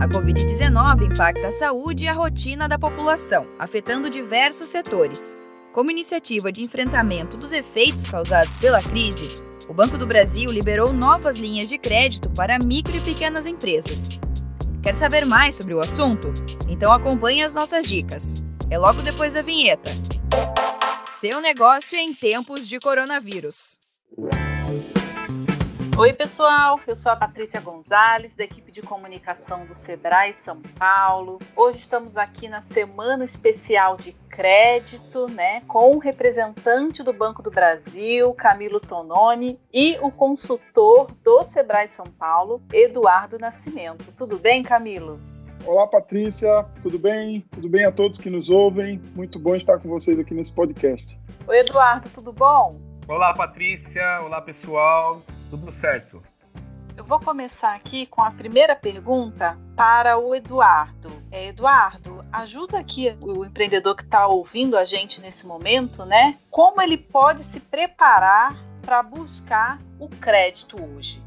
A Covid-19 impacta a saúde e a rotina da população, afetando diversos setores. Como iniciativa de enfrentamento dos efeitos causados pela crise, o Banco do Brasil liberou novas linhas de crédito para micro e pequenas empresas. Quer saber mais sobre o assunto? Então acompanhe as nossas dicas. É logo depois da vinheta. Seu negócio em tempos de coronavírus. Oi, pessoal. Eu sou a Patrícia Gonzalez, da equipe de comunicação do Sebrae São Paulo. Hoje estamos aqui na semana especial de crédito, né, com o representante do Banco do Brasil, Camilo Tononi, e o consultor do Sebrae São Paulo, Eduardo Nascimento. Tudo bem, Camilo? Olá, Patrícia, tudo bem? Tudo bem a todos que nos ouvem? Muito bom estar com vocês aqui nesse podcast. Oi, Eduardo, tudo bom? Olá, Patrícia. Olá, pessoal. Tudo certo. Eu vou começar aqui com a primeira pergunta para o Eduardo. É, Eduardo, ajuda aqui o empreendedor que está ouvindo a gente nesse momento, né? Como ele pode se preparar para buscar o crédito hoje?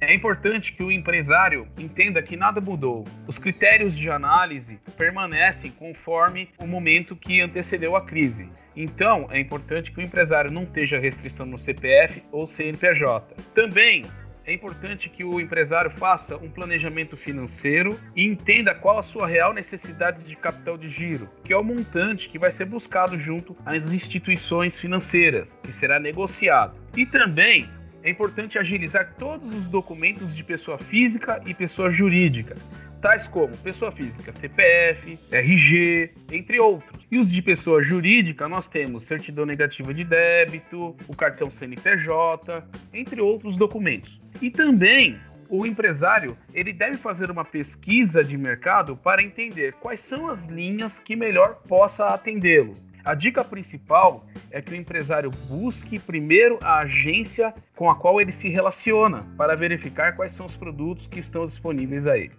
É importante que o empresário entenda que nada mudou. Os critérios de análise permanecem conforme o momento que antecedeu a crise. Então, é importante que o empresário não esteja restrição no CPF ou CNPJ. Também é importante que o empresário faça um planejamento financeiro e entenda qual a sua real necessidade de capital de giro, que é o montante que vai ser buscado junto às instituições financeiras, que será negociado. E também é importante agilizar todos os documentos de pessoa física e pessoa jurídica, tais como pessoa física, CPF, RG, entre outros. E os de pessoa jurídica, nós temos certidão negativa de débito, o cartão CNPJ, entre outros documentos. E também o empresário ele deve fazer uma pesquisa de mercado para entender quais são as linhas que melhor possa atendê-lo. A dica principal é que o empresário busque primeiro a agência com a qual ele se relaciona para verificar quais são os produtos que estão disponíveis a ele.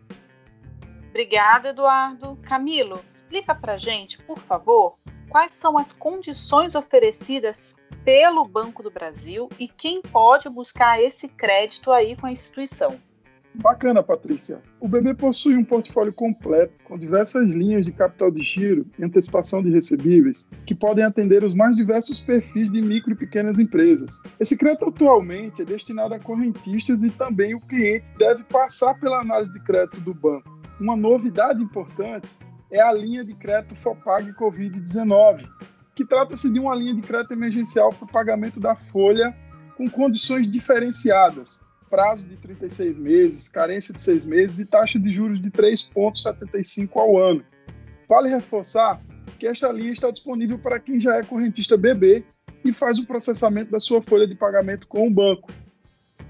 Obrigada, Eduardo. Camilo, explica para gente, por favor, quais são as condições oferecidas pelo Banco do Brasil e quem pode buscar esse crédito aí com a instituição. Bacana, Patrícia. O BB possui um portfólio completo com diversas linhas de capital de giro e antecipação de recebíveis que podem atender os mais diversos perfis de micro e pequenas empresas. Esse crédito atualmente é destinado a correntistas e também o cliente deve passar pela análise de crédito do banco. Uma novidade importante é a linha de crédito FOPAG Covid-19, que trata-se de uma linha de crédito emergencial para o pagamento da folha com condições diferenciadas prazo de 36 meses, carência de 6 meses e taxa de juros de 3,75 ao ano. Vale reforçar que esta linha está disponível para quem já é correntista BB e faz o processamento da sua folha de pagamento com o banco.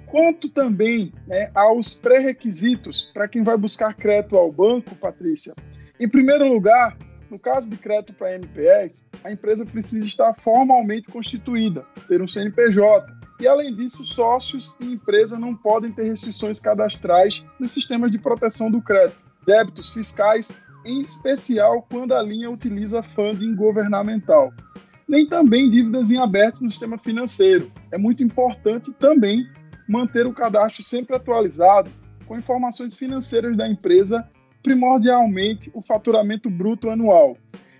Quanto também né, aos pré-requisitos para quem vai buscar crédito ao banco, Patrícia. Em primeiro lugar, no caso de crédito para MPS, a empresa precisa estar formalmente constituída, ter um CNPJ, e, além disso, sócios e empresa não podem ter restrições cadastrais nos sistemas de proteção do crédito, débitos fiscais, em especial quando a linha utiliza funding governamental. Nem também dívidas em aberto no sistema financeiro. É muito importante também manter o cadastro sempre atualizado com informações financeiras da empresa, primordialmente o faturamento bruto anual.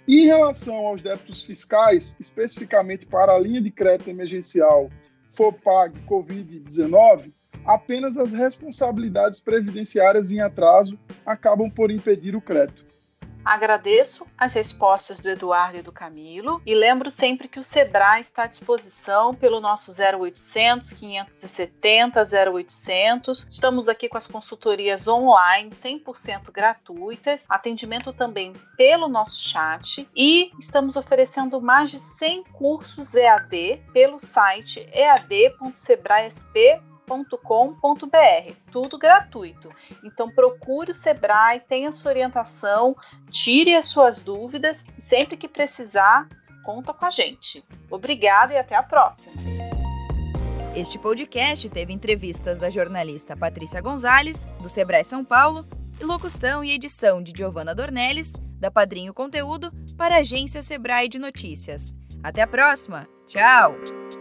E em relação aos débitos fiscais, especificamente para a linha de crédito emergencial for pague Covid-19, apenas as responsabilidades previdenciárias em atraso acabam por impedir o crédito. Agradeço as respostas do Eduardo e do Camilo e lembro sempre que o Sebrae está à disposição pelo nosso 0800 570 0800. Estamos aqui com as consultorias online 100% gratuitas, atendimento também pelo nosso chat e estamos oferecendo mais de 100 cursos EAD pelo site ead.sebraesp.com sebrae.com.br, tudo gratuito. Então procure o Sebrae, tenha sua orientação, tire as suas dúvidas e sempre que precisar, conta com a gente. Obrigada e até a próxima. Este podcast teve entrevistas da jornalista Patrícia Gonzalez, do Sebrae São Paulo, e locução e edição de Giovana Dornelles, da Padrinho Conteúdo, para a agência Sebrae de Notícias. Até a próxima. Tchau!